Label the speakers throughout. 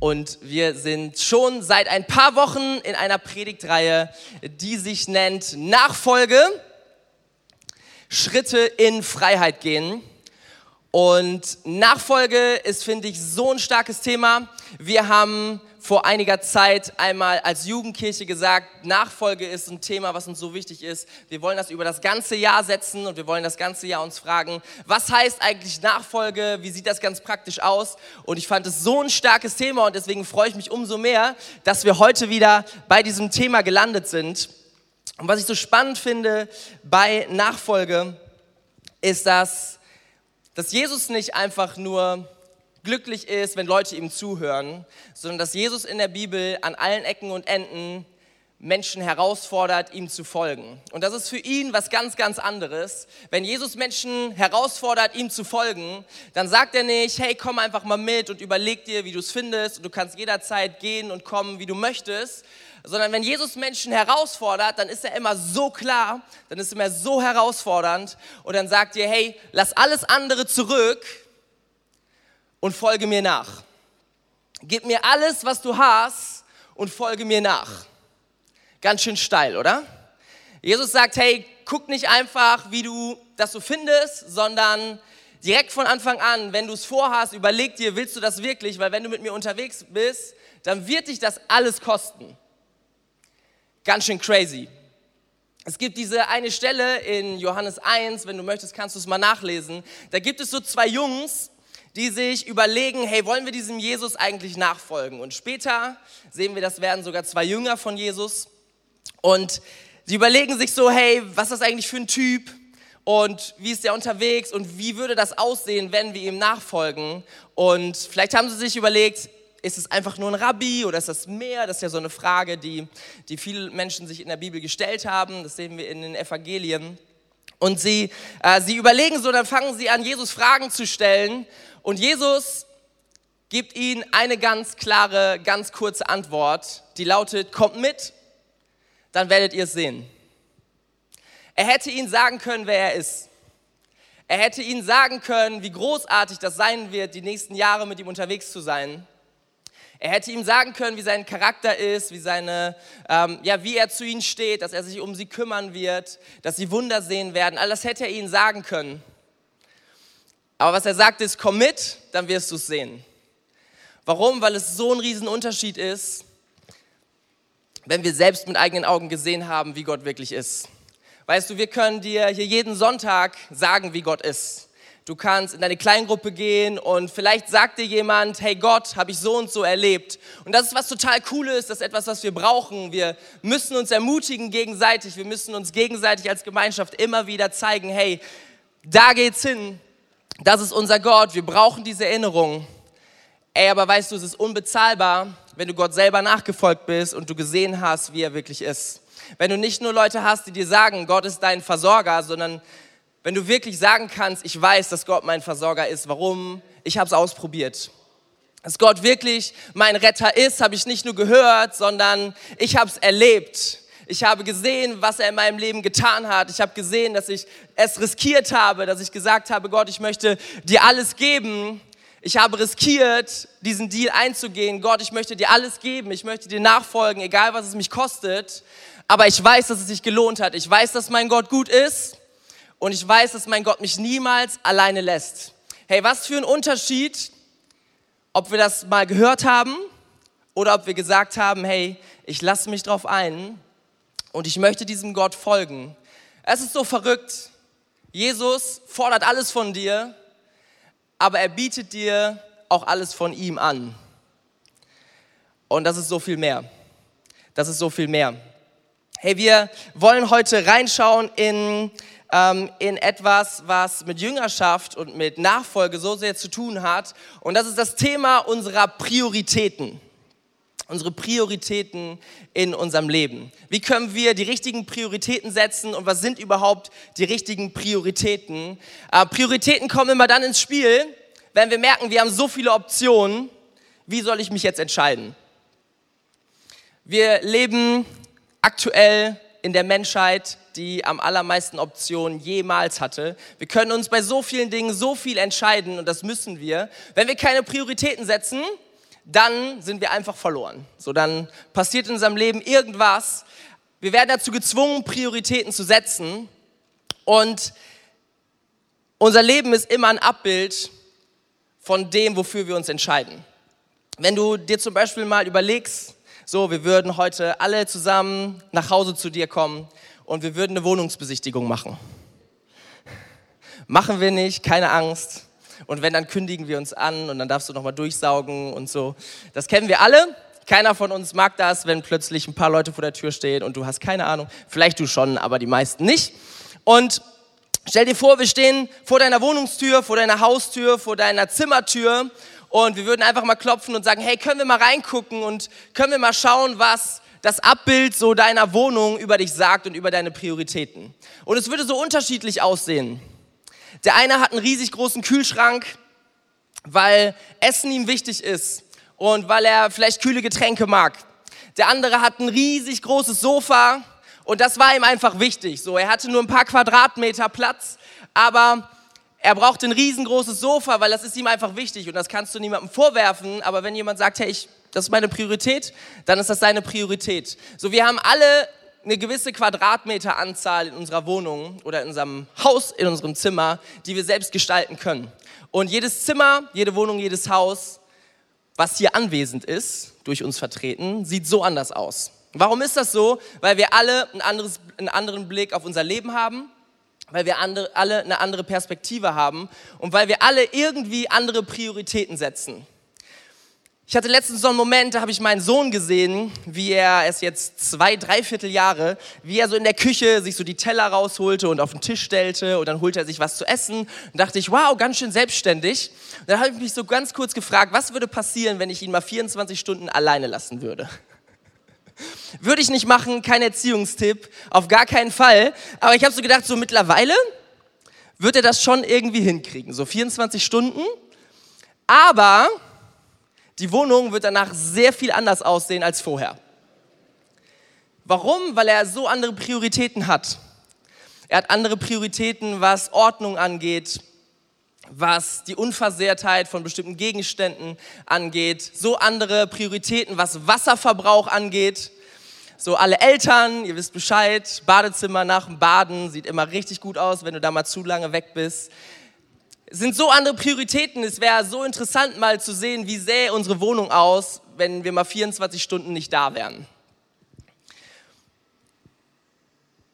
Speaker 1: Und wir sind schon seit ein paar Wochen in einer Predigtreihe, die sich nennt Nachfolge, Schritte in Freiheit gehen. Und Nachfolge ist, finde ich, so ein starkes Thema. Wir haben vor einiger Zeit einmal als Jugendkirche gesagt, Nachfolge ist ein Thema, was uns so wichtig ist. Wir wollen das über das ganze Jahr setzen und wir wollen das ganze Jahr uns fragen, was heißt eigentlich Nachfolge? Wie sieht das ganz praktisch aus? Und ich fand es so ein starkes Thema und deswegen freue ich mich umso mehr, dass wir heute wieder bei diesem Thema gelandet sind. Und was ich so spannend finde bei Nachfolge, ist, dass, dass Jesus nicht einfach nur glücklich ist, wenn Leute ihm zuhören, sondern dass Jesus in der Bibel an allen Ecken und Enden Menschen herausfordert, ihm zu folgen. Und das ist für ihn was ganz, ganz anderes. Wenn Jesus Menschen herausfordert, ihm zu folgen, dann sagt er nicht, hey, komm einfach mal mit und überleg dir, wie du es findest und du kannst jederzeit gehen und kommen, wie du möchtest. Sondern wenn Jesus Menschen herausfordert, dann ist er immer so klar, dann ist er immer so herausfordernd und dann sagt er, hey, lass alles andere zurück und folge mir nach. Gib mir alles, was du hast und folge mir nach. Ganz schön steil, oder? Jesus sagt, hey, guck nicht einfach, wie du das so findest, sondern direkt von Anfang an, wenn du es vorhast, überleg dir, willst du das wirklich? Weil wenn du mit mir unterwegs bist, dann wird dich das alles kosten. Ganz schön crazy. Es gibt diese eine Stelle in Johannes 1, wenn du möchtest, kannst du es mal nachlesen. Da gibt es so zwei Jungs, die sich überlegen, hey, wollen wir diesem Jesus eigentlich nachfolgen? Und später sehen wir, das werden sogar zwei Jünger von Jesus. Und sie überlegen sich so, hey, was ist das eigentlich für ein Typ? Und wie ist der unterwegs? Und wie würde das aussehen, wenn wir ihm nachfolgen? Und vielleicht haben sie sich überlegt, ist es einfach nur ein Rabbi oder ist das mehr? Das ist ja so eine Frage, die, die viele Menschen sich in der Bibel gestellt haben. Das sehen wir in den Evangelien. Und sie, äh, sie überlegen so, dann fangen sie an, Jesus Fragen zu stellen. Und Jesus gibt ihnen eine ganz klare, ganz kurze Antwort, die lautet, kommt mit, dann werdet ihr es sehen. Er hätte ihnen sagen können, wer er ist. Er hätte ihnen sagen können, wie großartig das sein wird, die nächsten Jahre mit ihm unterwegs zu sein. Er hätte ihm sagen können, wie sein Charakter ist, wie, seine, ähm, ja, wie er zu ihnen steht, dass er sich um sie kümmern wird, dass sie Wunder sehen werden. All das hätte er ihnen sagen können. Aber was er sagt ist, komm mit, dann wirst du es sehen. Warum? Weil es so ein Riesenunterschied ist, wenn wir selbst mit eigenen Augen gesehen haben, wie Gott wirklich ist. Weißt du, wir können dir hier jeden Sonntag sagen, wie Gott ist. Du kannst in deine Kleingruppe gehen und vielleicht sagt dir jemand, hey Gott, habe ich so und so erlebt. Und das ist was total Cooles, das ist etwas, was wir brauchen. Wir müssen uns ermutigen gegenseitig, wir müssen uns gegenseitig als Gemeinschaft immer wieder zeigen, hey, da geht's hin, das ist unser Gott, wir brauchen diese Erinnerung. Ey, aber weißt du, es ist unbezahlbar, wenn du Gott selber nachgefolgt bist und du gesehen hast, wie er wirklich ist. Wenn du nicht nur Leute hast, die dir sagen, Gott ist dein Versorger, sondern wenn du wirklich sagen kannst, ich weiß, dass Gott mein Versorger ist. Warum? Ich habe es ausprobiert. Dass Gott wirklich mein Retter ist, habe ich nicht nur gehört, sondern ich habe es erlebt. Ich habe gesehen, was er in meinem Leben getan hat. Ich habe gesehen, dass ich es riskiert habe, dass ich gesagt habe, Gott, ich möchte dir alles geben. Ich habe riskiert, diesen Deal einzugehen. Gott, ich möchte dir alles geben. Ich möchte dir nachfolgen, egal was es mich kostet. Aber ich weiß, dass es sich gelohnt hat. Ich weiß, dass mein Gott gut ist. Und ich weiß, dass mein Gott mich niemals alleine lässt. Hey, was für ein Unterschied, ob wir das mal gehört haben oder ob wir gesagt haben, hey, ich lasse mich drauf ein und ich möchte diesem Gott folgen. Es ist so verrückt. Jesus fordert alles von dir, aber er bietet dir auch alles von ihm an. Und das ist so viel mehr. Das ist so viel mehr. Hey, wir wollen heute reinschauen in, ähm, in etwas, was mit Jüngerschaft und mit Nachfolge so sehr zu tun hat. Und das ist das Thema unserer Prioritäten unsere Prioritäten in unserem Leben. Wie können wir die richtigen Prioritäten setzen und was sind überhaupt die richtigen Prioritäten? Äh, Prioritäten kommen immer dann ins Spiel, wenn wir merken, wir haben so viele Optionen. Wie soll ich mich jetzt entscheiden? Wir leben aktuell in der Menschheit, die am allermeisten Optionen jemals hatte. Wir können uns bei so vielen Dingen so viel entscheiden und das müssen wir. Wenn wir keine Prioritäten setzen, dann sind wir einfach verloren. So, dann passiert in unserem Leben irgendwas. Wir werden dazu gezwungen, Prioritäten zu setzen. Und unser Leben ist immer ein Abbild von dem, wofür wir uns entscheiden. Wenn du dir zum Beispiel mal überlegst, so, wir würden heute alle zusammen nach Hause zu dir kommen und wir würden eine Wohnungsbesichtigung machen. Machen wir nicht, keine Angst. Und wenn, dann kündigen wir uns an und dann darfst du nochmal durchsaugen und so. Das kennen wir alle. Keiner von uns mag das, wenn plötzlich ein paar Leute vor der Tür stehen und du hast keine Ahnung. Vielleicht du schon, aber die meisten nicht. Und stell dir vor, wir stehen vor deiner Wohnungstür, vor deiner Haustür, vor deiner Zimmertür und wir würden einfach mal klopfen und sagen, hey, können wir mal reingucken und können wir mal schauen, was das Abbild so deiner Wohnung über dich sagt und über deine Prioritäten. Und es würde so unterschiedlich aussehen. Der eine hat einen riesig großen Kühlschrank, weil Essen ihm wichtig ist und weil er vielleicht kühle Getränke mag. Der andere hat ein riesig großes Sofa und das war ihm einfach wichtig. So, er hatte nur ein paar Quadratmeter Platz, aber er braucht ein riesengroßes Sofa, weil das ist ihm einfach wichtig und das kannst du niemandem vorwerfen. Aber wenn jemand sagt, hey, ich, das ist meine Priorität, dann ist das seine Priorität. So, wir haben alle eine gewisse Quadratmeteranzahl in unserer Wohnung oder in unserem Haus, in unserem Zimmer, die wir selbst gestalten können. Und jedes Zimmer, jede Wohnung, jedes Haus, was hier anwesend ist, durch uns vertreten, sieht so anders aus. Warum ist das so? Weil wir alle ein anderes, einen anderen Blick auf unser Leben haben, weil wir andere, alle eine andere Perspektive haben und weil wir alle irgendwie andere Prioritäten setzen. Ich hatte letztens so einen Moment, da habe ich meinen Sohn gesehen, wie er, es jetzt zwei, dreiviertel Jahre, wie er so in der Küche sich so die Teller rausholte und auf den Tisch stellte und dann holte er sich was zu essen. Und dachte ich, wow, ganz schön selbstständig. Und dann habe ich mich so ganz kurz gefragt, was würde passieren, wenn ich ihn mal 24 Stunden alleine lassen würde? Würde ich nicht machen, kein Erziehungstipp, auf gar keinen Fall. Aber ich habe so gedacht, so mittlerweile wird er das schon irgendwie hinkriegen, so 24 Stunden. Aber die Wohnung wird danach sehr viel anders aussehen als vorher. Warum? Weil er so andere Prioritäten hat. Er hat andere Prioritäten, was Ordnung angeht, was die Unversehrtheit von bestimmten Gegenständen angeht, so andere Prioritäten, was Wasserverbrauch angeht. So alle Eltern, ihr wisst Bescheid, Badezimmer nach dem Baden sieht immer richtig gut aus, wenn du da mal zu lange weg bist. Sind so andere Prioritäten. Es wäre so interessant mal zu sehen, wie sähe unsere Wohnung aus, wenn wir mal 24 Stunden nicht da wären.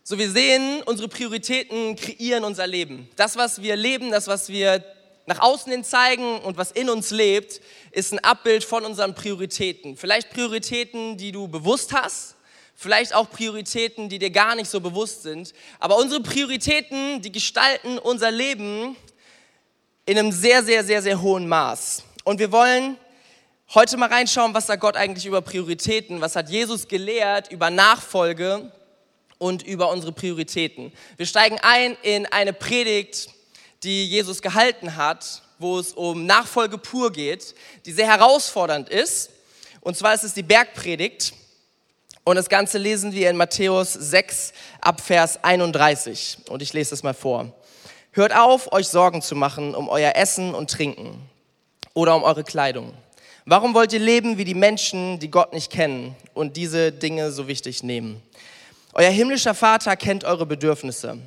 Speaker 1: So, wir sehen, unsere Prioritäten kreieren unser Leben. Das, was wir leben, das, was wir nach außen hin zeigen und was in uns lebt, ist ein Abbild von unseren Prioritäten. Vielleicht Prioritäten, die du bewusst hast, vielleicht auch Prioritäten, die dir gar nicht so bewusst sind. Aber unsere Prioritäten, die gestalten unser Leben in einem sehr, sehr, sehr, sehr hohen Maß. Und wir wollen heute mal reinschauen, was sagt Gott eigentlich über Prioritäten, was hat Jesus gelehrt über Nachfolge und über unsere Prioritäten. Wir steigen ein in eine Predigt, die Jesus gehalten hat, wo es um Nachfolge pur geht, die sehr herausfordernd ist. Und zwar ist es die Bergpredigt. Und das Ganze lesen wir in Matthäus 6 ab Vers 31. Und ich lese es mal vor. Hört auf, euch Sorgen zu machen um euer Essen und Trinken oder um eure Kleidung. Warum wollt ihr leben wie die Menschen, die Gott nicht kennen und diese Dinge so wichtig nehmen? Euer himmlischer Vater kennt eure Bedürfnisse.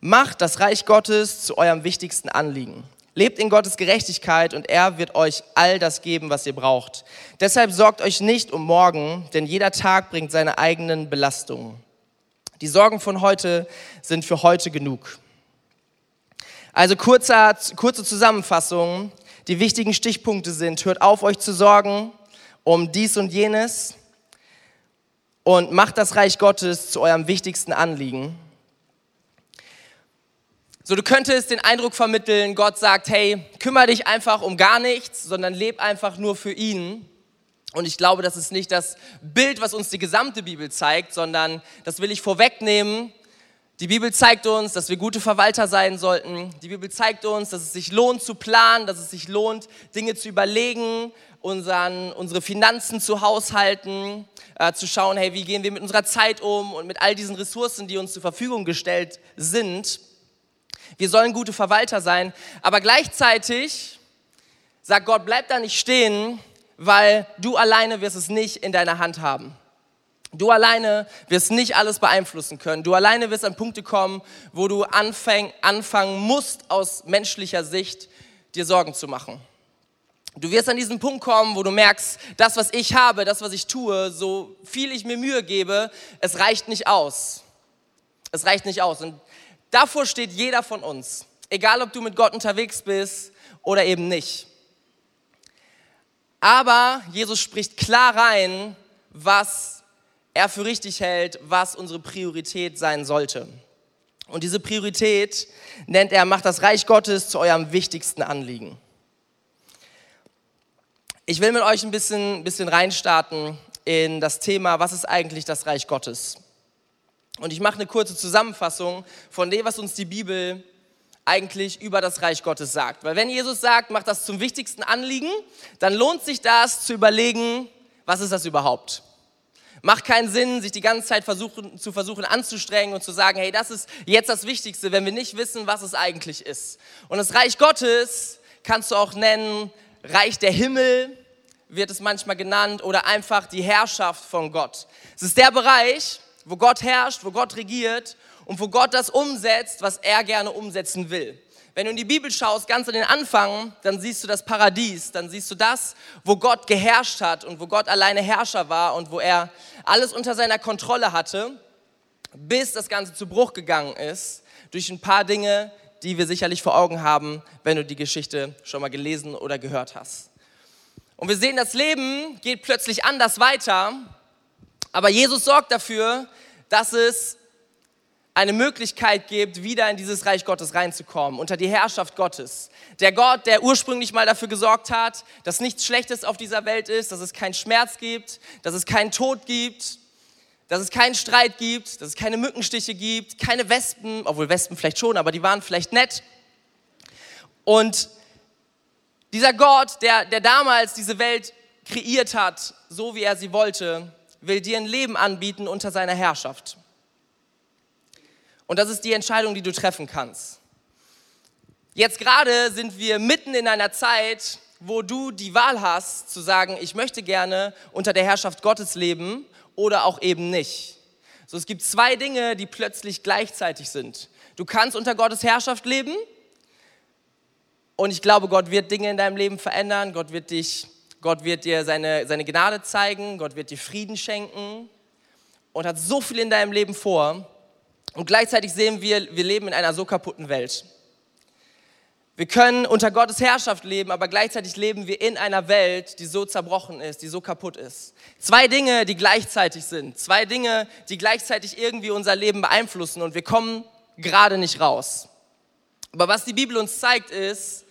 Speaker 1: Macht das Reich Gottes zu eurem wichtigsten Anliegen. Lebt in Gottes Gerechtigkeit und er wird euch all das geben, was ihr braucht. Deshalb sorgt euch nicht um morgen, denn jeder Tag bringt seine eigenen Belastungen. Die Sorgen von heute sind für heute genug. Also kurzer, kurze Zusammenfassung. Die wichtigen Stichpunkte sind, hört auf, euch zu sorgen um dies und jenes und macht das Reich Gottes zu eurem wichtigsten Anliegen. So, du könntest den Eindruck vermitteln, Gott sagt, hey, kümmere dich einfach um gar nichts, sondern leb einfach nur für ihn. Und ich glaube, das ist nicht das Bild, was uns die gesamte Bibel zeigt, sondern das will ich vorwegnehmen. Die Bibel zeigt uns, dass wir gute Verwalter sein sollten. Die Bibel zeigt uns, dass es sich lohnt zu planen, dass es sich lohnt, Dinge zu überlegen, unseren, unsere Finanzen zu haushalten, äh, zu schauen, hey, wie gehen wir mit unserer Zeit um und mit all diesen Ressourcen, die uns zur Verfügung gestellt sind. Wir sollen gute Verwalter sein, aber gleichzeitig sagt Gott, bleib da nicht stehen, weil du alleine wirst es nicht in deiner Hand haben. Du alleine wirst nicht alles beeinflussen können. Du alleine wirst an Punkte kommen, wo du anfäng, anfangen musst, aus menschlicher Sicht dir Sorgen zu machen. Du wirst an diesen Punkt kommen, wo du merkst, das, was ich habe, das, was ich tue, so viel ich mir Mühe gebe, es reicht nicht aus. Es reicht nicht aus. Und davor steht jeder von uns. Egal, ob du mit Gott unterwegs bist oder eben nicht. Aber Jesus spricht klar rein, was er für richtig hält, was unsere Priorität sein sollte. Und diese Priorität nennt er, macht das Reich Gottes zu eurem wichtigsten Anliegen. Ich will mit euch ein bisschen, bisschen reinstarten in das Thema, was ist eigentlich das Reich Gottes? Und ich mache eine kurze Zusammenfassung von dem, was uns die Bibel eigentlich über das Reich Gottes sagt. Weil wenn Jesus sagt, macht das zum wichtigsten Anliegen, dann lohnt sich das zu überlegen, was ist das überhaupt? Macht keinen Sinn, sich die ganze Zeit versuchen, zu versuchen anzustrengen und zu sagen, hey, das ist jetzt das Wichtigste, wenn wir nicht wissen, was es eigentlich ist. Und das Reich Gottes kannst du auch nennen, Reich der Himmel wird es manchmal genannt oder einfach die Herrschaft von Gott. Es ist der Bereich, wo Gott herrscht, wo Gott regiert und wo Gott das umsetzt, was er gerne umsetzen will. Wenn du in die Bibel schaust, ganz an den Anfang, dann siehst du das Paradies, dann siehst du das, wo Gott geherrscht hat und wo Gott alleine Herrscher war und wo er alles unter seiner Kontrolle hatte, bis das Ganze zu Bruch gegangen ist, durch ein paar Dinge, die wir sicherlich vor Augen haben, wenn du die Geschichte schon mal gelesen oder gehört hast. Und wir sehen, das Leben geht plötzlich anders weiter, aber Jesus sorgt dafür, dass es eine Möglichkeit gibt, wieder in dieses Reich Gottes reinzukommen, unter die Herrschaft Gottes. Der Gott, der ursprünglich mal dafür gesorgt hat, dass nichts Schlechtes auf dieser Welt ist, dass es keinen Schmerz gibt, dass es keinen Tod gibt, dass es keinen Streit gibt, dass es keine Mückenstiche gibt, keine Wespen, obwohl Wespen vielleicht schon, aber die waren vielleicht nett. Und dieser Gott, der, der damals diese Welt kreiert hat, so wie er sie wollte, will dir ein Leben anbieten unter seiner Herrschaft. Und das ist die Entscheidung, die du treffen kannst. Jetzt gerade sind wir mitten in einer Zeit, wo du die Wahl hast, zu sagen, ich möchte gerne unter der Herrschaft Gottes leben oder auch eben nicht. So, es gibt zwei Dinge, die plötzlich gleichzeitig sind. Du kannst unter Gottes Herrschaft leben und ich glaube, Gott wird Dinge in deinem Leben verändern. Gott wird dich, Gott wird dir seine, seine Gnade zeigen. Gott wird dir Frieden schenken und hat so viel in deinem Leben vor. Und gleichzeitig sehen wir, wir leben in einer so kaputten Welt. Wir können unter Gottes Herrschaft leben, aber gleichzeitig leben wir in einer Welt, die so zerbrochen ist, die so kaputt ist. Zwei Dinge, die gleichzeitig sind. Zwei Dinge, die gleichzeitig irgendwie unser Leben beeinflussen und wir kommen gerade nicht raus. Aber was die Bibel uns zeigt, ist,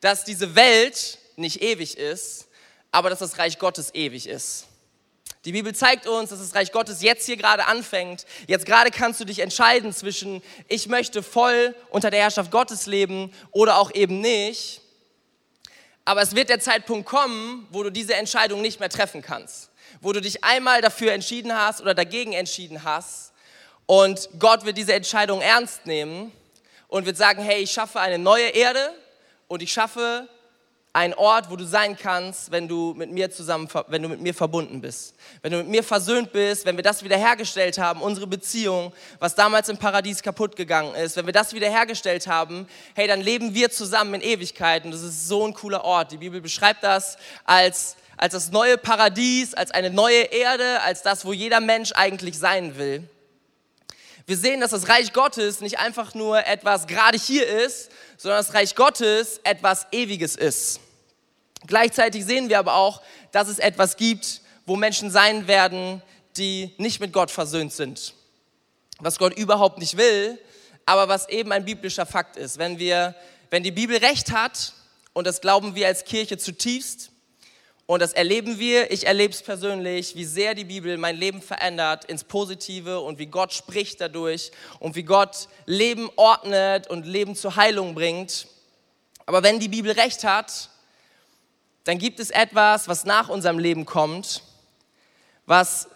Speaker 1: dass diese Welt nicht ewig ist, aber dass das Reich Gottes ewig ist. Die Bibel zeigt uns, dass das Reich Gottes jetzt hier gerade anfängt. Jetzt gerade kannst du dich entscheiden zwischen, ich möchte voll unter der Herrschaft Gottes leben oder auch eben nicht. Aber es wird der Zeitpunkt kommen, wo du diese Entscheidung nicht mehr treffen kannst. Wo du dich einmal dafür entschieden hast oder dagegen entschieden hast. Und Gott wird diese Entscheidung ernst nehmen und wird sagen, hey, ich schaffe eine neue Erde und ich schaffe ein Ort, wo du sein kannst, wenn du mit mir zusammen, wenn du mit mir verbunden bist, wenn du mit mir versöhnt bist, wenn wir das wiederhergestellt haben, unsere Beziehung, was damals im Paradies kaputt gegangen ist, wenn wir das wiederhergestellt haben, hey, dann leben wir zusammen in Ewigkeit und das ist so ein cooler Ort. Die Bibel beschreibt das als als das neue Paradies, als eine neue Erde, als das, wo jeder Mensch eigentlich sein will. Wir sehen, dass das Reich Gottes nicht einfach nur etwas gerade hier ist, sondern das Reich Gottes etwas Ewiges ist. Gleichzeitig sehen wir aber auch, dass es etwas gibt, wo Menschen sein werden, die nicht mit Gott versöhnt sind. Was Gott überhaupt nicht will, aber was eben ein biblischer Fakt ist. Wenn, wir, wenn die Bibel recht hat, und das glauben wir als Kirche zutiefst, und das erleben wir, ich erlebe es persönlich, wie sehr die Bibel mein Leben verändert ins Positive und wie Gott spricht dadurch und wie Gott Leben ordnet und Leben zur Heilung bringt. Aber wenn die Bibel recht hat, dann gibt es etwas, was nach unserem Leben kommt, was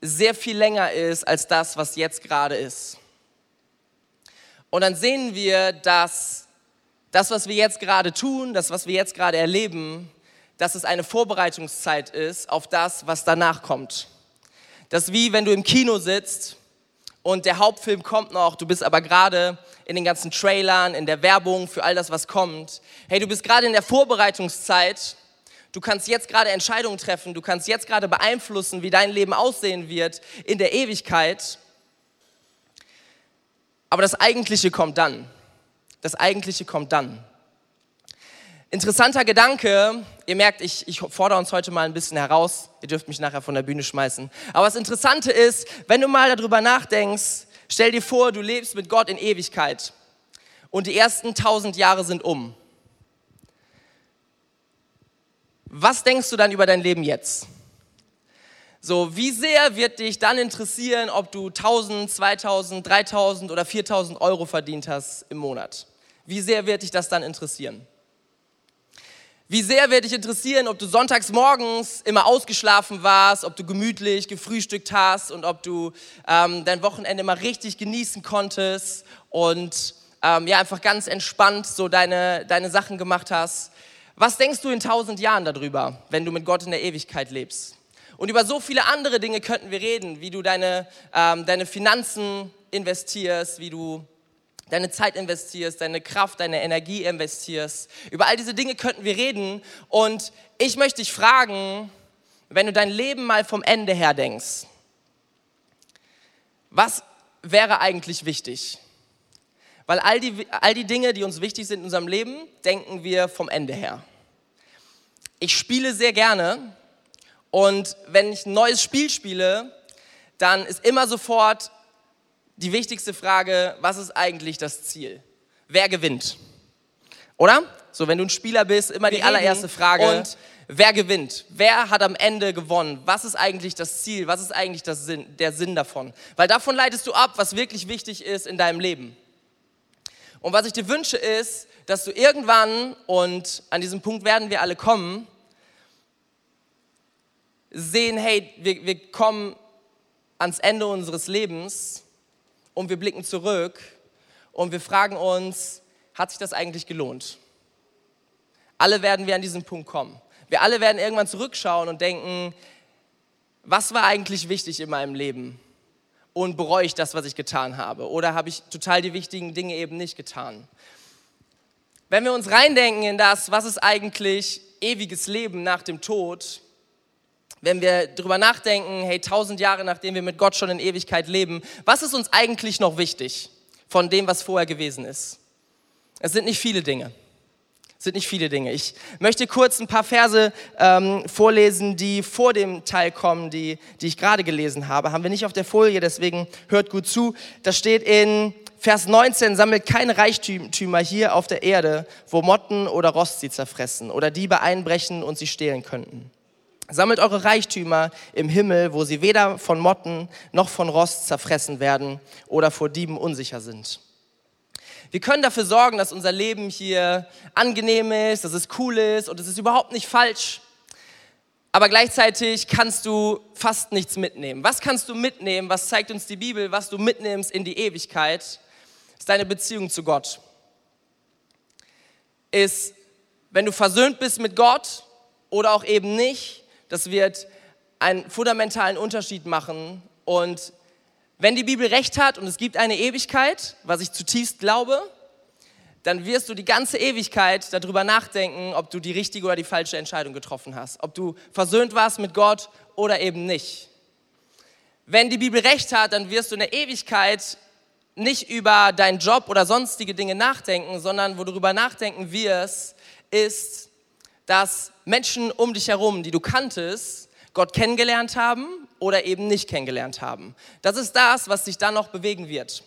Speaker 1: sehr viel länger ist als das, was jetzt gerade ist. Und dann sehen wir, dass das, was wir jetzt gerade tun, das, was wir jetzt gerade erleben, dass es eine Vorbereitungszeit ist auf das, was danach kommt. Das wie wenn du im Kino sitzt und der Hauptfilm kommt noch, du bist aber gerade in den ganzen Trailern, in der Werbung für all das, was kommt. Hey, du bist gerade in der Vorbereitungszeit. Du kannst jetzt gerade Entscheidungen treffen, du kannst jetzt gerade beeinflussen, wie dein Leben aussehen wird in der Ewigkeit. Aber das Eigentliche kommt dann. Das Eigentliche kommt dann. Interessanter Gedanke. Ihr merkt, ich, ich fordere uns heute mal ein bisschen heraus. Ihr dürft mich nachher von der Bühne schmeißen. Aber das Interessante ist, wenn du mal darüber nachdenkst, stell dir vor, du lebst mit Gott in Ewigkeit und die ersten tausend Jahre sind um. Was denkst du dann über dein Leben jetzt? So, wie sehr wird dich dann interessieren, ob du 1000, 2000, 3000 oder 4000 Euro verdient hast im Monat? Wie sehr wird dich das dann interessieren? Wie sehr wird dich interessieren, ob du sonntags morgens immer ausgeschlafen warst, ob du gemütlich gefrühstückt hast und ob du ähm, dein Wochenende mal richtig genießen konntest und ähm, ja einfach ganz entspannt so deine, deine Sachen gemacht hast. Was denkst du in tausend Jahren darüber, wenn du mit Gott in der Ewigkeit lebst? Und über so viele andere Dinge könnten wir reden, wie du deine, ähm, deine Finanzen investierst, wie du deine Zeit investierst, deine Kraft, deine Energie investierst. Über all diese Dinge könnten wir reden. Und ich möchte dich fragen, wenn du dein Leben mal vom Ende her denkst, was wäre eigentlich wichtig? Weil all die, all die Dinge, die uns wichtig sind in unserem Leben, denken wir vom Ende her. Ich spiele sehr gerne und wenn ich ein neues Spiel spiele, dann ist immer sofort die wichtigste Frage, was ist eigentlich das Ziel? Wer gewinnt? Oder? So, wenn du ein Spieler bist, immer die allererste Frage. Und wer gewinnt? Wer hat am Ende gewonnen? Was ist eigentlich das Ziel? Was ist eigentlich das Sinn, der Sinn davon? Weil davon leitest du ab, was wirklich wichtig ist in deinem Leben. Und was ich dir wünsche ist, dass du irgendwann, und an diesem Punkt werden wir alle kommen, sehen, hey, wir, wir kommen ans Ende unseres Lebens und wir blicken zurück und wir fragen uns, hat sich das eigentlich gelohnt? Alle werden wir an diesen Punkt kommen. Wir alle werden irgendwann zurückschauen und denken, was war eigentlich wichtig in meinem Leben? Und bereue ich das, was ich getan habe? Oder habe ich total die wichtigen Dinge eben nicht getan? Wenn wir uns reindenken in das, was ist eigentlich ewiges Leben nach dem Tod, wenn wir darüber nachdenken, hey, tausend Jahre nachdem wir mit Gott schon in Ewigkeit leben, was ist uns eigentlich noch wichtig von dem, was vorher gewesen ist? Es sind nicht viele Dinge. Es sind nicht viele Dinge. Ich möchte kurz ein paar Verse ähm, vorlesen, die vor dem Teil kommen, die, die ich gerade gelesen habe. Haben wir nicht auf der Folie, deswegen hört gut zu. Da steht in Vers 19, sammelt keine Reichtümer hier auf der Erde, wo Motten oder Rost sie zerfressen oder Diebe einbrechen und sie stehlen könnten. Sammelt eure Reichtümer im Himmel, wo sie weder von Motten noch von Rost zerfressen werden oder vor Dieben unsicher sind. Wir können dafür sorgen, dass unser Leben hier angenehm ist, dass es cool ist und es ist überhaupt nicht falsch. Aber gleichzeitig kannst du fast nichts mitnehmen. Was kannst du mitnehmen? Was zeigt uns die Bibel? Was du mitnimmst in die Ewigkeit, ist deine Beziehung zu Gott. Ist, wenn du versöhnt bist mit Gott oder auch eben nicht, das wird einen fundamentalen Unterschied machen. Und wenn die Bibel recht hat und es gibt eine Ewigkeit, was ich zutiefst glaube, dann wirst du die ganze Ewigkeit darüber nachdenken, ob du die richtige oder die falsche Entscheidung getroffen hast, ob du versöhnt warst mit Gott oder eben nicht. Wenn die Bibel recht hat, dann wirst du in der Ewigkeit nicht über deinen Job oder sonstige Dinge nachdenken, sondern wo du darüber nachdenken wirst, ist, dass Menschen um dich herum, die du kanntest, Gott kennengelernt haben oder eben nicht kennengelernt haben. Das ist das, was dich dann noch bewegen wird.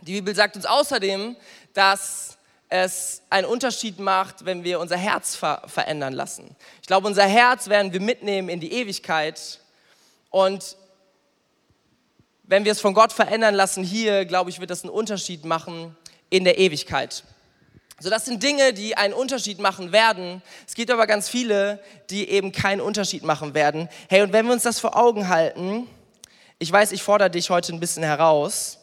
Speaker 1: Die Bibel sagt uns außerdem, dass es einen Unterschied macht, wenn wir unser Herz ver verändern lassen. Ich glaube, unser Herz werden wir mitnehmen in die Ewigkeit. Und wenn wir es von Gott verändern lassen hier, glaube ich, wird das einen Unterschied machen in der Ewigkeit. So, das sind Dinge, die einen Unterschied machen werden. Es gibt aber ganz viele, die eben keinen Unterschied machen werden. Hey, und wenn wir uns das vor Augen halten, ich weiß, ich fordere dich heute ein bisschen heraus,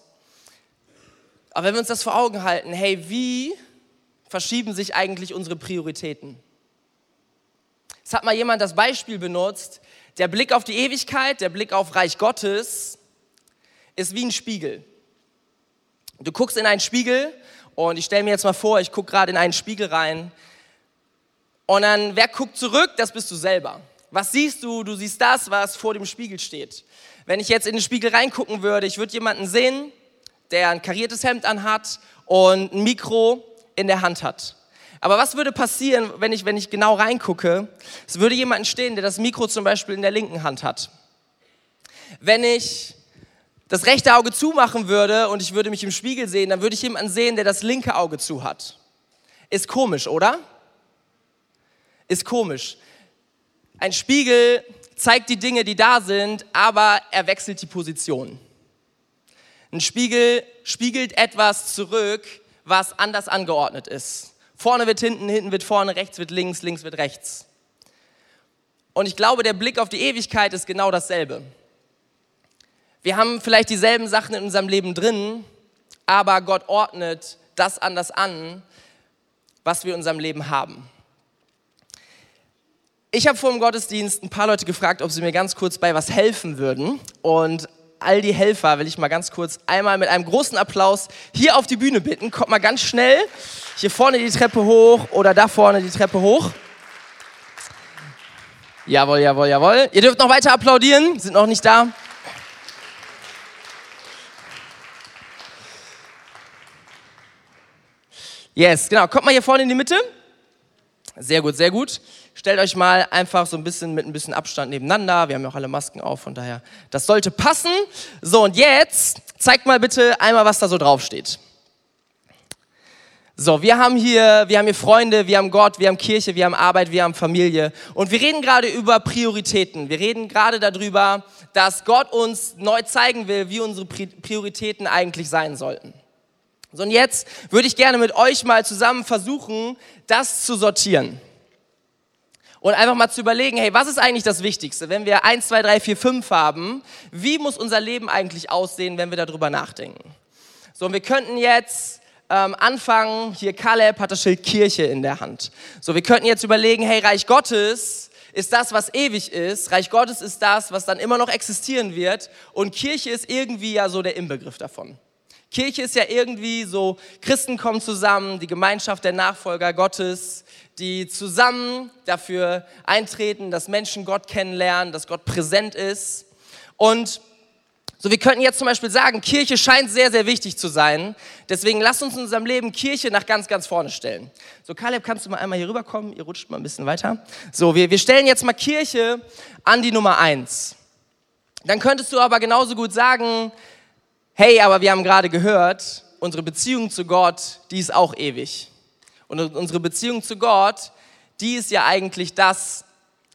Speaker 1: aber wenn wir uns das vor Augen halten, hey, wie verschieben sich eigentlich unsere Prioritäten? Es hat mal jemand das Beispiel benutzt, der Blick auf die Ewigkeit, der Blick auf Reich Gottes ist wie ein Spiegel. Du guckst in einen Spiegel und ich stelle mir jetzt mal vor, ich gucke gerade in einen Spiegel rein und dann, wer guckt zurück? Das bist du selber. Was siehst du? Du siehst das, was vor dem Spiegel steht. Wenn ich jetzt in den Spiegel reingucken würde, ich würde jemanden sehen, der ein kariertes Hemd anhat und ein Mikro in der Hand hat. Aber was würde passieren, wenn ich, wenn ich genau reingucke? Es würde jemanden stehen, der das Mikro zum Beispiel in der linken Hand hat. Wenn ich das rechte Auge zumachen würde und ich würde mich im Spiegel sehen, dann würde ich jemanden sehen, der das linke Auge zu hat. Ist komisch, oder? Ist komisch. Ein Spiegel zeigt die Dinge, die da sind, aber er wechselt die Position. Ein Spiegel spiegelt etwas zurück, was anders angeordnet ist. Vorne wird hinten, hinten wird vorne, rechts wird links, links wird rechts. Und ich glaube, der Blick auf die Ewigkeit ist genau dasselbe. Wir haben vielleicht dieselben Sachen in unserem Leben drin, aber Gott ordnet das anders an, was wir in unserem Leben haben. Ich habe vor dem Gottesdienst ein paar Leute gefragt, ob sie mir ganz kurz bei was helfen würden. Und all die Helfer will ich mal ganz kurz einmal mit einem großen Applaus hier auf die Bühne bitten. Kommt mal ganz schnell hier vorne die Treppe hoch oder da vorne die Treppe hoch. Jawohl, jawohl, jawohl. Ihr dürft noch weiter applaudieren, sind noch nicht da. Yes, genau. Kommt mal hier vorne in die Mitte. Sehr gut, sehr gut. Stellt euch mal einfach so ein bisschen mit ein bisschen Abstand nebeneinander. Wir haben ja auch alle Masken auf, von daher, das sollte passen. So, und jetzt zeigt mal bitte einmal, was da so drauf steht. So, wir haben hier, wir haben hier Freunde, wir haben Gott, wir haben Kirche, wir haben Arbeit, wir haben Familie. Und wir reden gerade über Prioritäten. Wir reden gerade darüber, dass Gott uns neu zeigen will, wie unsere Prioritäten eigentlich sein sollten. So, und jetzt würde ich gerne mit euch mal zusammen versuchen, das zu sortieren und einfach mal zu überlegen, hey, was ist eigentlich das Wichtigste? Wenn wir 1, 2, 3, 4, 5 haben, wie muss unser Leben eigentlich aussehen, wenn wir darüber nachdenken? So, und wir könnten jetzt ähm, anfangen, hier Kaleb hat das Schild Kirche in der Hand. So, wir könnten jetzt überlegen, hey, Reich Gottes ist das, was ewig ist. Reich Gottes ist das, was dann immer noch existieren wird. Und Kirche ist irgendwie ja so der Inbegriff davon. Kirche ist ja irgendwie so, Christen kommen zusammen, die Gemeinschaft der Nachfolger Gottes, die zusammen dafür eintreten, dass Menschen Gott kennenlernen, dass Gott präsent ist. Und so, wir könnten jetzt zum Beispiel sagen, Kirche scheint sehr, sehr wichtig zu sein. Deswegen lasst uns in unserem Leben Kirche nach ganz, ganz vorne stellen. So, Kaleb, kannst du mal einmal hier rüberkommen? Ihr rutscht mal ein bisschen weiter. So, wir, wir stellen jetzt mal Kirche an die Nummer eins. Dann könntest du aber genauso gut sagen, hey, aber wir haben gerade gehört, unsere Beziehung zu Gott, die ist auch ewig. Und unsere Beziehung zu Gott, die ist ja eigentlich das,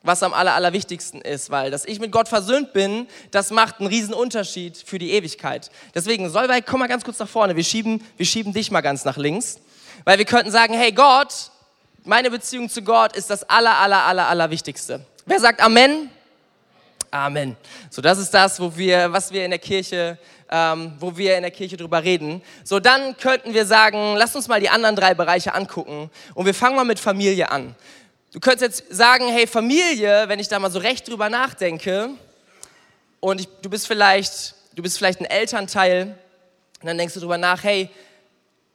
Speaker 1: was am aller, allerwichtigsten ist, weil dass ich mit Gott versöhnt bin, das macht einen riesen Unterschied für die Ewigkeit. Deswegen, Solveig, komm mal ganz kurz nach vorne, wir schieben, wir schieben dich mal ganz nach links, weil wir könnten sagen, hey Gott, meine Beziehung zu Gott ist das aller, aller, aller, allerwichtigste. Wer sagt Amen? Amen. So, das ist das, wo wir, was wir in der Kirche ähm, wo wir in der Kirche drüber reden. So, dann könnten wir sagen, lass uns mal die anderen drei Bereiche angucken. Und wir fangen mal mit Familie an. Du könntest jetzt sagen, hey, Familie, wenn ich da mal so recht drüber nachdenke, und ich, du bist vielleicht, du bist vielleicht ein Elternteil, und dann denkst du drüber nach, hey,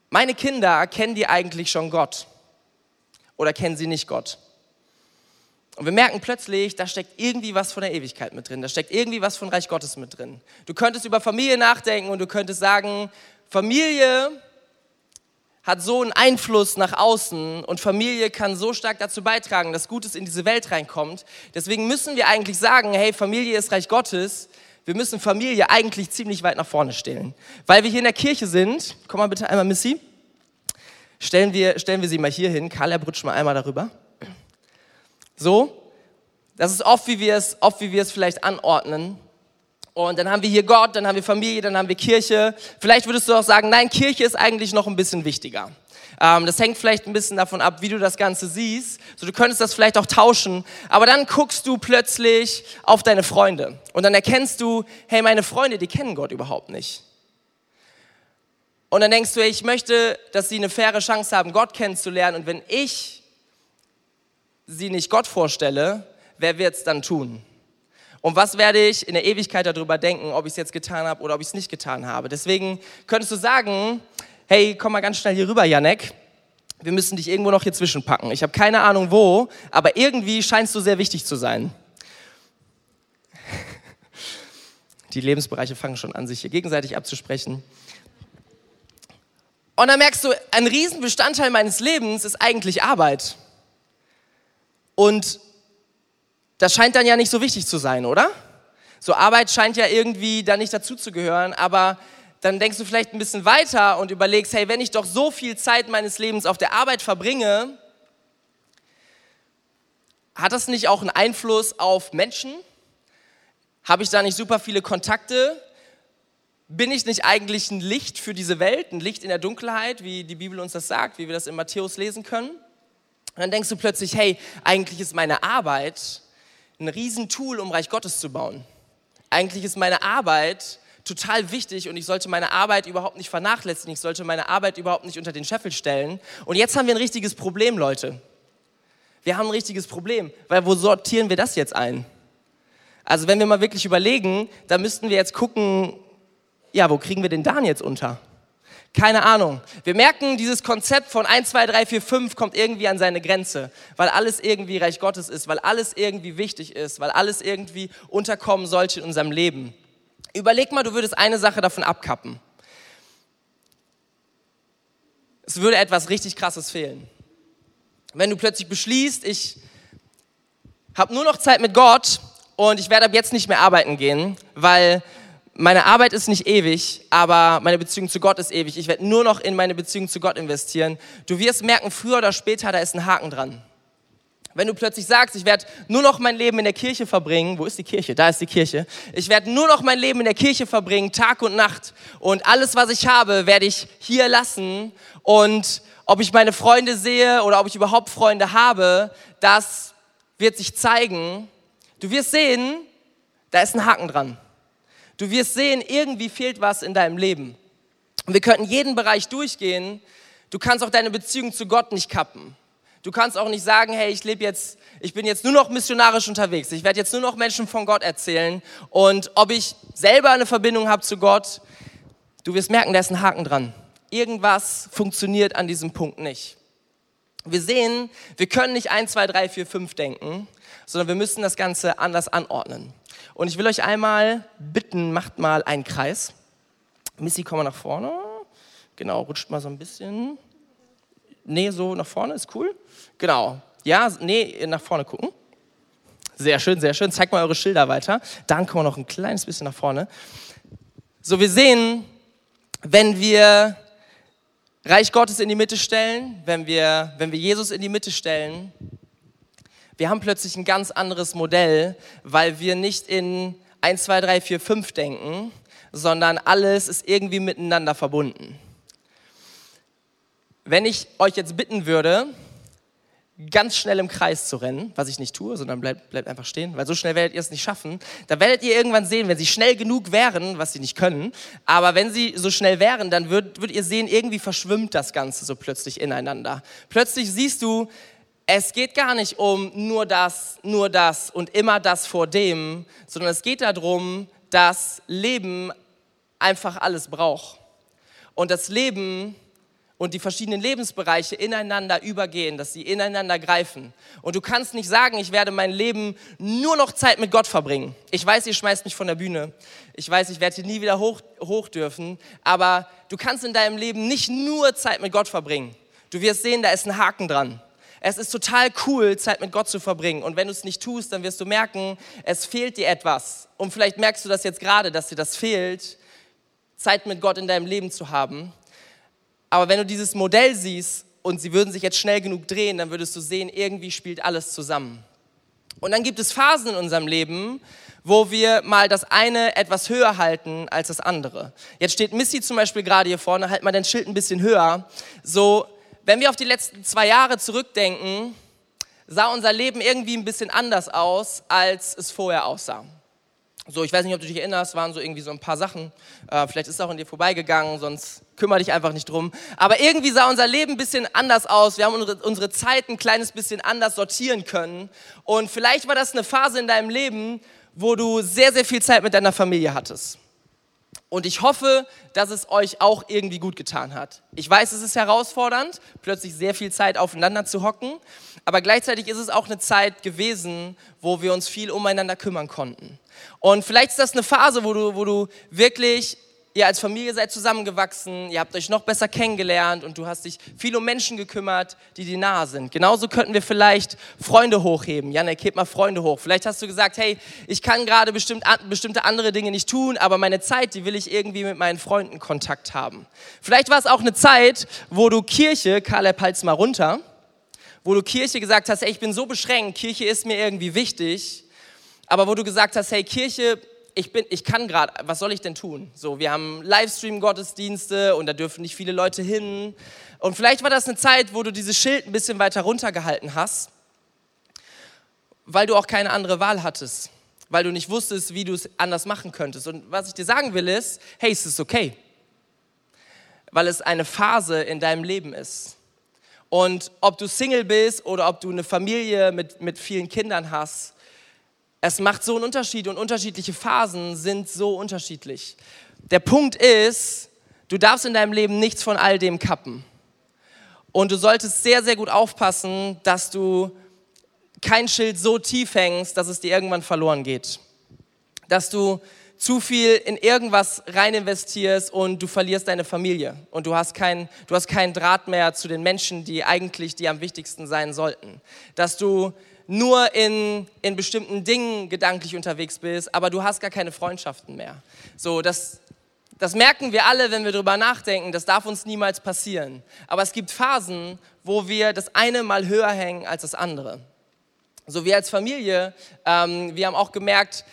Speaker 1: meine Kinder, kennen die eigentlich schon Gott? Oder kennen sie nicht Gott? Und wir merken plötzlich, da steckt irgendwie was von der Ewigkeit mit drin, da steckt irgendwie was von Reich Gottes mit drin. Du könntest über Familie nachdenken und du könntest sagen, Familie hat so einen Einfluss nach außen und Familie kann so stark dazu beitragen, dass Gutes in diese Welt reinkommt. Deswegen müssen wir eigentlich sagen, hey, Familie ist Reich Gottes. Wir müssen Familie eigentlich ziemlich weit nach vorne stellen. Weil wir hier in der Kirche sind, komm mal bitte einmal, Missy, stellen wir, stellen wir sie mal hier hin. Karl, er mal einmal darüber. So, das ist oft, wie wir es, oft, wie wir es vielleicht anordnen. Und dann haben wir hier Gott, dann haben wir Familie, dann haben wir Kirche. Vielleicht würdest du auch sagen, nein, Kirche ist eigentlich noch ein bisschen wichtiger. Ähm, das hängt vielleicht ein bisschen davon ab, wie du das Ganze siehst. So, du könntest das vielleicht auch tauschen. Aber dann guckst du plötzlich auf deine Freunde. Und dann erkennst du, hey, meine Freunde, die kennen Gott überhaupt nicht. Und dann denkst du, hey, ich möchte, dass sie eine faire Chance haben, Gott kennenzulernen. Und wenn ich sie nicht Gott vorstelle, wer wird es dann tun? Und was werde ich in der Ewigkeit darüber denken, ob ich es jetzt getan habe oder ob ich es nicht getan habe? Deswegen könntest du sagen, hey, komm mal ganz schnell hier rüber, Janek. Wir müssen dich irgendwo noch hier zwischenpacken. Ich habe keine Ahnung wo, aber irgendwie scheinst du sehr wichtig zu sein. Die Lebensbereiche fangen schon an, sich hier gegenseitig abzusprechen. Und dann merkst du, ein Riesenbestandteil meines Lebens ist eigentlich Arbeit. Und das scheint dann ja nicht so wichtig zu sein, oder? So Arbeit scheint ja irgendwie da nicht dazuzugehören, aber dann denkst du vielleicht ein bisschen weiter und überlegst, hey, wenn ich doch so viel Zeit meines Lebens auf der Arbeit verbringe, hat das nicht auch einen Einfluss auf Menschen? Habe ich da nicht super viele Kontakte? Bin ich nicht eigentlich ein Licht für diese Welt, ein Licht in der Dunkelheit, wie die Bibel uns das sagt, wie wir das in Matthäus lesen können? Und dann denkst du plötzlich, hey, eigentlich ist meine Arbeit ein Riesentool, um Reich Gottes zu bauen. Eigentlich ist meine Arbeit total wichtig und ich sollte meine Arbeit überhaupt nicht vernachlässigen. Ich sollte meine Arbeit überhaupt nicht unter den Scheffel stellen. Und jetzt haben wir ein richtiges Problem, Leute. Wir haben ein richtiges Problem, weil wo sortieren wir das jetzt ein? Also wenn wir mal wirklich überlegen, dann müssten wir jetzt gucken, ja, wo kriegen wir den Dan jetzt unter? Keine Ahnung. Wir merken, dieses Konzept von 1, 2, 3, 4, 5 kommt irgendwie an seine Grenze, weil alles irgendwie Reich Gottes ist, weil alles irgendwie wichtig ist, weil alles irgendwie unterkommen sollte in unserem Leben. Überleg mal, du würdest eine Sache davon abkappen. Es würde etwas richtig Krasses fehlen. Wenn du plötzlich beschließt, ich habe nur noch Zeit mit Gott und ich werde ab jetzt nicht mehr arbeiten gehen, weil meine Arbeit ist nicht ewig, aber meine Beziehung zu Gott ist ewig. Ich werde nur noch in meine Beziehung zu Gott investieren. Du wirst merken, früher oder später, da ist ein Haken dran. Wenn du plötzlich sagst, ich werde nur noch mein Leben in der Kirche verbringen, wo ist die Kirche? Da ist die Kirche. Ich werde nur noch mein Leben in der Kirche verbringen, Tag und Nacht. Und alles, was ich habe, werde ich hier lassen. Und ob ich meine Freunde sehe oder ob ich überhaupt Freunde habe, das wird sich zeigen. Du wirst sehen, da ist ein Haken dran. Du wirst sehen, irgendwie fehlt was in deinem Leben. Und wir könnten jeden Bereich durchgehen. Du kannst auch deine Beziehung zu Gott nicht kappen. Du kannst auch nicht sagen, hey, ich lebe jetzt, ich bin jetzt nur noch missionarisch unterwegs. Ich werde jetzt nur noch Menschen von Gott erzählen. Und ob ich selber eine Verbindung habe zu Gott, du wirst merken, da ist ein Haken dran. Irgendwas funktioniert an diesem Punkt nicht. Wir sehen, wir können nicht 1, 2, 3, 4, 5 denken, sondern wir müssen das Ganze anders anordnen. Und ich will euch einmal bitten, macht mal einen Kreis. Missy, komm mal nach vorne. Genau, rutscht mal so ein bisschen. Nee, so nach vorne ist cool. Genau. Ja, nee, nach vorne gucken. Sehr schön, sehr schön. Zeigt mal eure Schilder weiter. Dann kommen wir noch ein kleines bisschen nach vorne. So, wir sehen, wenn wir Reich Gottes in die Mitte stellen, wenn wir, wenn wir Jesus in die Mitte stellen, wir haben plötzlich ein ganz anderes Modell, weil wir nicht in 1, 2, 3, 4, 5 denken, sondern alles ist irgendwie miteinander verbunden. Wenn ich euch jetzt bitten würde, ganz schnell im Kreis zu rennen, was ich nicht tue, sondern bleibt, bleibt einfach stehen, weil so schnell werdet ihr es nicht schaffen. Da werdet ihr irgendwann sehen, wenn sie schnell genug wären, was sie nicht können, aber wenn sie so schnell wären, dann würdet, würdet ihr sehen, irgendwie verschwimmt das Ganze so plötzlich ineinander. Plötzlich siehst du, es geht gar nicht um nur das, nur das und immer das vor dem, sondern es geht darum, dass Leben einfach alles braucht. Und das Leben und die verschiedenen Lebensbereiche ineinander übergehen, dass sie ineinander greifen. Und du kannst nicht sagen, ich werde mein Leben nur noch Zeit mit Gott verbringen. Ich weiß, ihr schmeißt mich von der Bühne. Ich weiß, ich werde hier nie wieder hoch, hoch dürfen. Aber du kannst in deinem Leben nicht nur Zeit mit Gott verbringen. Du wirst sehen, da ist ein Haken dran. Es ist total cool, Zeit mit Gott zu verbringen. Und wenn du es nicht tust, dann wirst du merken, es fehlt dir etwas. Und vielleicht merkst du das jetzt gerade, dass dir das fehlt, Zeit mit Gott in deinem Leben zu haben. Aber wenn du dieses Modell siehst und sie würden sich jetzt schnell genug drehen, dann würdest du sehen, irgendwie spielt alles zusammen. Und dann gibt es Phasen in unserem Leben, wo wir mal das eine etwas höher halten als das andere. Jetzt steht Missy zum Beispiel gerade hier vorne, halt mal dein Schild ein bisschen höher. So, wenn wir auf die letzten zwei Jahre zurückdenken, sah unser Leben irgendwie ein bisschen anders aus, als es vorher aussah. So, ich weiß nicht, ob du dich erinnerst, waren so irgendwie so ein paar Sachen. Äh, vielleicht ist es auch an dir vorbeigegangen, sonst kümmere dich einfach nicht drum. Aber irgendwie sah unser Leben ein bisschen anders aus. Wir haben unsere, unsere Zeit ein kleines bisschen anders sortieren können. Und vielleicht war das eine Phase in deinem Leben, wo du sehr, sehr viel Zeit mit deiner Familie hattest. Und ich hoffe, dass es euch auch irgendwie gut getan hat. Ich weiß, es ist herausfordernd, plötzlich sehr viel Zeit aufeinander zu hocken, aber gleichzeitig ist es auch eine Zeit gewesen, wo wir uns viel umeinander kümmern konnten. Und vielleicht ist das eine Phase, wo du, wo du wirklich ihr als Familie seid zusammengewachsen, ihr habt euch noch besser kennengelernt und du hast dich viel um Menschen gekümmert, die dir nahe sind. Genauso könnten wir vielleicht Freunde hochheben. Janek, heb mal Freunde hoch. Vielleicht hast du gesagt, hey, ich kann gerade bestimmt, bestimmte andere Dinge nicht tun, aber meine Zeit, die will ich irgendwie mit meinen Freunden Kontakt haben. Vielleicht war es auch eine Zeit, wo du Kirche, Kaleb, halt's mal runter, wo du Kirche gesagt hast, hey, ich bin so beschränkt, Kirche ist mir irgendwie wichtig, aber wo du gesagt hast, hey, Kirche ich, bin, ich kann gerade, was soll ich denn tun? So, wir haben Livestream-Gottesdienste und da dürfen nicht viele Leute hin. Und vielleicht war das eine Zeit, wo du dieses Schild ein bisschen weiter runtergehalten hast, weil du auch keine andere Wahl hattest, weil du nicht wusstest, wie du es anders machen könntest. Und was ich dir sagen will ist, hey, es ist okay, weil es eine Phase in deinem Leben ist. Und ob du Single bist oder ob du eine Familie mit, mit vielen Kindern hast, es macht so einen Unterschied und unterschiedliche Phasen sind so unterschiedlich. Der Punkt ist, du darfst in deinem Leben nichts von all dem kappen. Und du solltest sehr, sehr gut aufpassen, dass du kein Schild so tief hängst, dass es dir irgendwann verloren geht. Dass du zu viel in irgendwas rein investierst und du verlierst deine Familie und du hast, kein, du hast keinen Draht mehr zu den Menschen, die eigentlich die am wichtigsten sein sollten. Dass du nur in, in bestimmten Dingen gedanklich unterwegs bist, aber du hast gar keine Freundschaften mehr. So, das, das merken wir alle, wenn wir darüber nachdenken. Das darf uns niemals passieren. Aber es gibt Phasen, wo wir das eine mal höher hängen als das andere. So wir als Familie, ähm, wir haben auch gemerkt,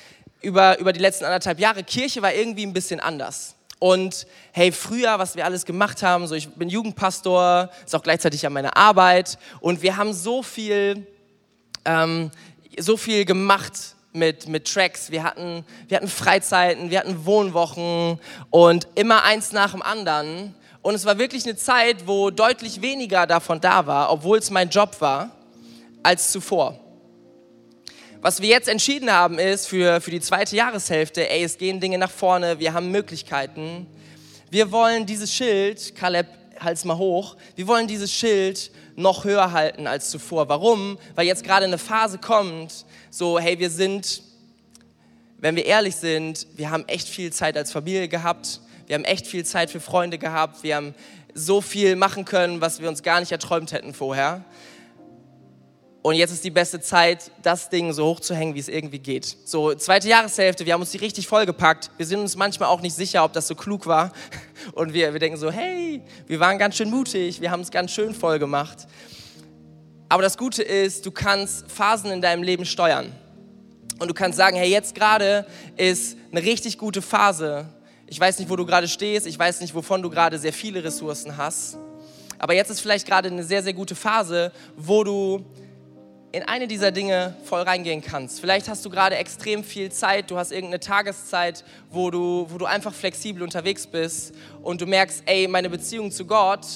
Speaker 1: über, über die letzten anderthalb Jahre, Kirche war irgendwie ein bisschen anders. Und hey, früher, was wir alles gemacht haben, so ich bin Jugendpastor, ist auch gleichzeitig ja meine Arbeit und wir haben so viel ähm, so viel gemacht mit, mit Tracks. Wir hatten, wir hatten Freizeiten, wir hatten Wohnwochen und immer eins nach dem anderen. Und es war wirklich eine Zeit, wo deutlich weniger davon da war, obwohl es mein Job war, als zuvor. Was wir jetzt entschieden haben, ist für, für die zweite Jahreshälfte, ey, es gehen Dinge nach vorne, wir haben Möglichkeiten. Wir wollen dieses Schild, Kaleb, halt's mal hoch, wir wollen dieses Schild noch höher halten als zuvor. Warum? Weil jetzt gerade eine Phase kommt, so, hey, wir sind, wenn wir ehrlich sind, wir haben echt viel Zeit als Familie gehabt, wir haben echt viel Zeit für Freunde gehabt, wir haben so viel machen können, was wir uns gar nicht erträumt hätten vorher. Und jetzt ist die beste Zeit, das Ding so hochzuhängen, wie es irgendwie geht. So, zweite Jahreshälfte, wir haben uns die richtig vollgepackt. Wir sind uns manchmal auch nicht sicher, ob das so klug war. Und wir, wir denken so, hey, wir waren ganz schön mutig, wir haben es ganz schön voll gemacht. Aber das Gute ist, du kannst Phasen in deinem Leben steuern. Und du kannst sagen, hey, jetzt gerade ist eine richtig gute Phase. Ich weiß nicht, wo du gerade stehst, ich weiß nicht, wovon du gerade sehr viele Ressourcen hast. Aber jetzt ist vielleicht gerade eine sehr, sehr gute Phase, wo du in eine dieser Dinge voll reingehen kannst. Vielleicht hast du gerade extrem viel Zeit, du hast irgendeine Tageszeit, wo du, wo du einfach flexibel unterwegs bist und du merkst, ey, meine Beziehung zu Gott,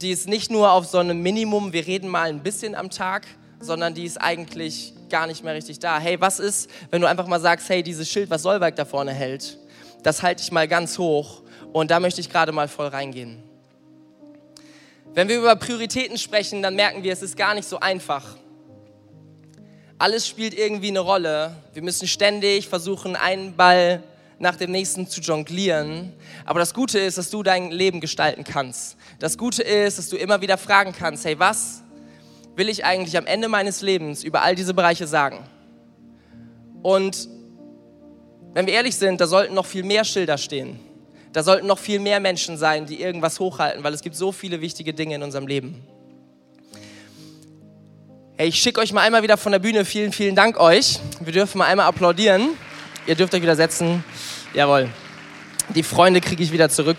Speaker 1: die ist nicht nur auf so einem Minimum, wir reden mal ein bisschen am Tag, sondern die ist eigentlich gar nicht mehr richtig da. Hey, was ist, wenn du einfach mal sagst, hey, dieses Schild, was Solberg da vorne hält, das halte ich mal ganz hoch und da möchte ich gerade mal voll reingehen. Wenn wir über Prioritäten sprechen, dann merken wir, es ist gar nicht so einfach. Alles spielt irgendwie eine Rolle. Wir müssen ständig versuchen, einen Ball nach dem nächsten zu jonglieren. Aber das Gute ist, dass du dein Leben gestalten kannst. Das Gute ist, dass du immer wieder fragen kannst, hey, was will ich eigentlich am Ende meines Lebens über all diese Bereiche sagen? Und wenn wir ehrlich sind, da sollten noch viel mehr Schilder stehen. Da sollten noch viel mehr Menschen sein, die irgendwas hochhalten, weil es gibt so viele wichtige Dinge in unserem Leben. Hey, ich schicke euch mal einmal wieder von der Bühne. Vielen, vielen Dank euch. Wir dürfen mal einmal applaudieren. Ihr dürft euch wieder setzen. Jawohl. Die Freunde kriege ich wieder zurück.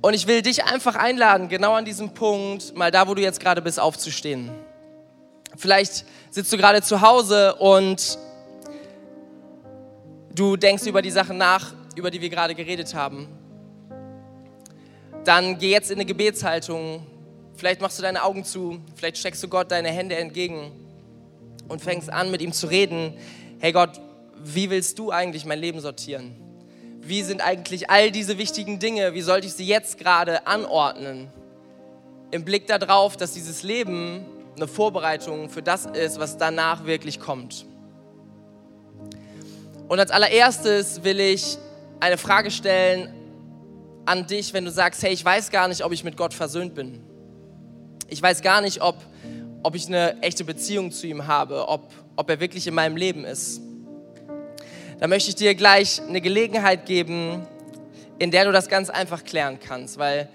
Speaker 1: Und ich will dich einfach einladen, genau an diesem Punkt, mal da, wo du jetzt gerade bist, aufzustehen. Vielleicht sitzt du gerade zu Hause und du denkst über die Sachen nach, über die wir gerade geredet haben, dann geh jetzt in eine Gebetshaltung. Vielleicht machst du deine Augen zu, vielleicht steckst du Gott deine Hände entgegen und fängst an, mit ihm zu reden. Hey Gott, wie willst du eigentlich mein Leben sortieren? Wie sind eigentlich all diese wichtigen Dinge, wie sollte ich sie jetzt gerade anordnen? Im Blick darauf, dass dieses Leben eine Vorbereitung für das ist, was danach wirklich kommt. Und als allererstes will ich eine Frage stellen an dich, wenn du sagst, hey, ich weiß gar nicht, ob ich mit Gott versöhnt bin. Ich weiß gar nicht, ob, ob ich eine echte Beziehung zu ihm habe, ob, ob er wirklich in meinem Leben ist. Da möchte ich dir gleich eine Gelegenheit geben, in der du das ganz einfach klären kannst, weil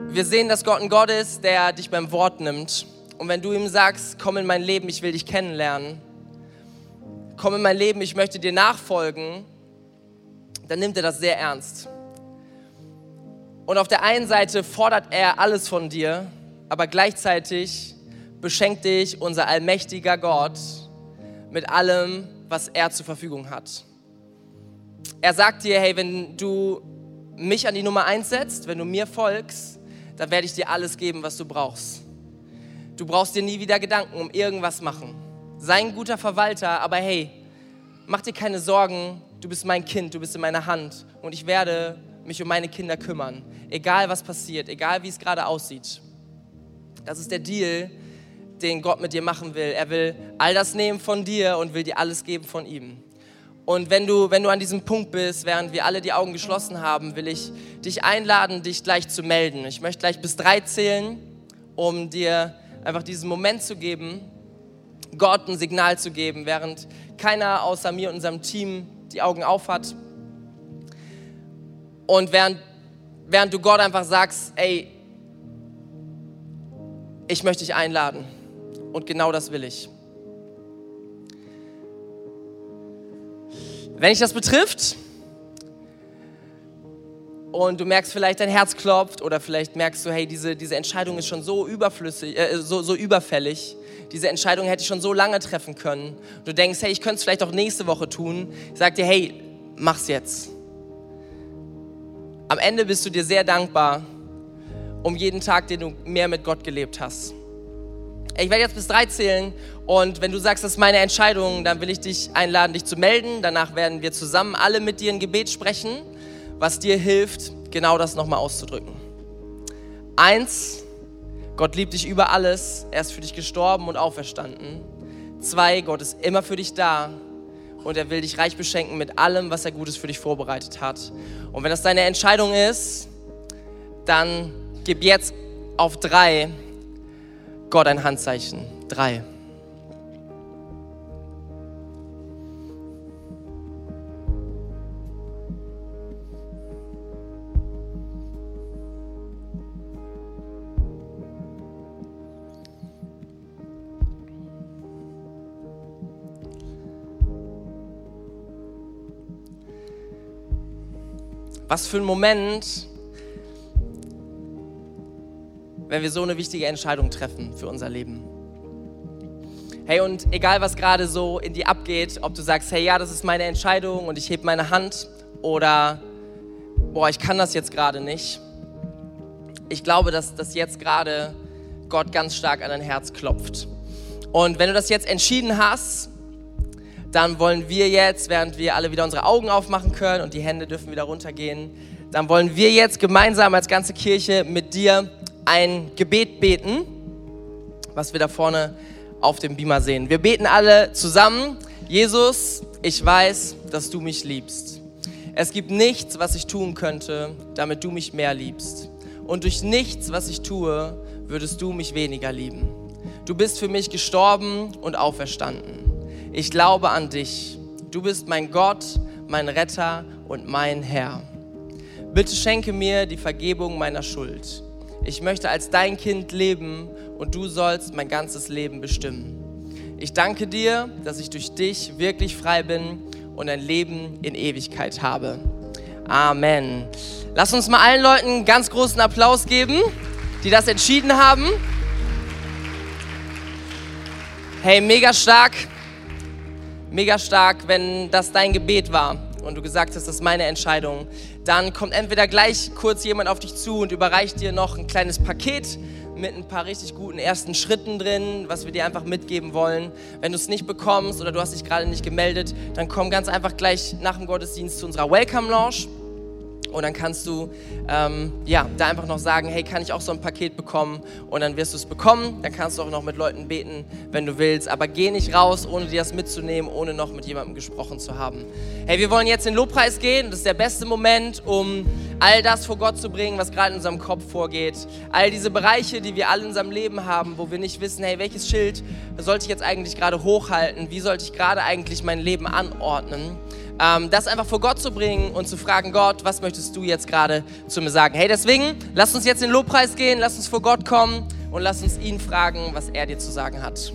Speaker 1: wir sehen, dass Gott ein Gott ist, der dich beim Wort nimmt. Und wenn du ihm sagst, komm in mein Leben, ich will dich kennenlernen, komm in mein Leben, ich möchte dir nachfolgen, dann nimmt er das sehr ernst. Und auf der einen Seite fordert er alles von dir, aber gleichzeitig beschenkt dich unser allmächtiger Gott mit allem, was er zur Verfügung hat. Er sagt dir, hey, wenn du mich an die Nummer eins setzt, wenn du mir folgst, dann werde ich dir alles geben, was du brauchst. Du brauchst dir nie wieder Gedanken um irgendwas machen. Sei ein guter Verwalter, aber hey, mach dir keine Sorgen, du bist mein Kind, du bist in meiner Hand und ich werde mich um meine Kinder kümmern, egal was passiert, egal wie es gerade aussieht. Das ist der Deal, den Gott mit dir machen will. Er will all das nehmen von dir und will dir alles geben von ihm. Und wenn du, wenn du an diesem Punkt bist, während wir alle die Augen geschlossen haben, will ich dich einladen, dich gleich zu melden. Ich möchte gleich bis drei zählen, um dir einfach diesen Moment zu geben, Gott ein Signal zu geben, während keiner außer mir und unserem Team die Augen auf hat. Und während, während du Gott einfach sagst, ey, ich möchte dich einladen. Und genau das will ich. Wenn dich das betrifft und du merkst vielleicht, dein Herz klopft oder vielleicht merkst du, hey, diese, diese Entscheidung ist schon so überflüssig, äh, so, so überfällig, diese Entscheidung hätte ich schon so lange treffen können. Du denkst, hey, ich könnte es vielleicht auch nächste Woche tun. Ich sag dir, hey, mach's jetzt. Am Ende bist du dir sehr dankbar um jeden Tag, den du mehr mit Gott gelebt hast. Ich werde jetzt bis drei zählen und wenn du sagst, das ist meine Entscheidung, dann will ich dich einladen, dich zu melden. Danach werden wir zusammen alle mit dir ein Gebet sprechen, was dir hilft, genau das nochmal auszudrücken. Eins, Gott liebt dich über alles. Er ist für dich gestorben und auferstanden. Zwei, Gott ist immer für dich da und er will dich reich beschenken mit allem, was er Gutes für dich vorbereitet hat. Und wenn das deine Entscheidung ist, dann gib jetzt auf drei Gott ein Handzeichen. Drei. Was für ein Moment, wenn wir so eine wichtige Entscheidung treffen für unser Leben. Hey, und egal was gerade so in dir abgeht, ob du sagst, hey, ja, das ist meine Entscheidung und ich heb meine Hand oder, boah, ich kann das jetzt gerade nicht. Ich glaube, dass das jetzt gerade Gott ganz stark an dein Herz klopft. Und wenn du das jetzt entschieden hast, dann wollen wir jetzt, während wir alle wieder unsere Augen aufmachen können und die Hände dürfen wieder runtergehen, dann wollen wir jetzt gemeinsam als ganze Kirche mit dir ein Gebet beten, was wir da vorne auf dem Beamer sehen. Wir beten alle zusammen. Jesus, ich weiß, dass du mich liebst. Es gibt nichts, was ich tun könnte, damit du mich mehr liebst. Und durch nichts, was ich tue, würdest du mich weniger lieben. Du bist für mich gestorben und auferstanden ich glaube an dich. Du bist mein Gott, mein Retter und mein Herr. Bitte schenke mir die Vergebung meiner Schuld. Ich möchte als dein Kind leben und du sollst mein ganzes Leben bestimmen. Ich danke dir, dass ich durch dich wirklich frei bin und ein Leben in Ewigkeit habe. Amen. Lass uns mal allen Leuten einen ganz großen Applaus geben, die das entschieden haben. Hey, mega stark. mega stark, wenn das dein Gebet war und du gesagt hast, das ist meine Entscheidung, dann kommt entweder gleich kurz jemand auf dich zu und überreicht dir noch ein kleines Paket mit ein paar richtig guten ersten Schritten drin, was wir dir einfach mitgeben wollen. Wenn du es nicht bekommst oder du hast dich gerade nicht gemeldet, dann komm ganz einfach gleich nach dem Gottesdienst zu unserer Welcome Lounge. Und dann kannst du ähm, ja, da einfach noch sagen, hey, kann ich auch so ein Paket bekommen? Und dann wirst du es bekommen. Dann kannst du auch noch mit Leuten beten, wenn du willst. Aber geh nicht raus, ohne dir das mitzunehmen, ohne noch mit jemandem gesprochen zu haben. Hey, wir wollen jetzt in den Lobpreis gehen. Das ist der beste Moment, um all das vor Gott zu bringen, was gerade in unserem Kopf vorgeht. All diese Bereiche, die wir alle in unserem Leben haben, wo wir nicht wissen, hey, welches Schild sollte ich jetzt eigentlich gerade hochhalten? Wie sollte ich gerade eigentlich mein Leben anordnen? Ähm, das einfach vor Gott zu bringen und zu fragen, Gott, was möchtest du jetzt gerade zu mir sagen? Hey, deswegen, lass uns jetzt in den Lobpreis gehen, lass uns vor Gott kommen und lass uns ihn fragen, was er dir zu sagen hat.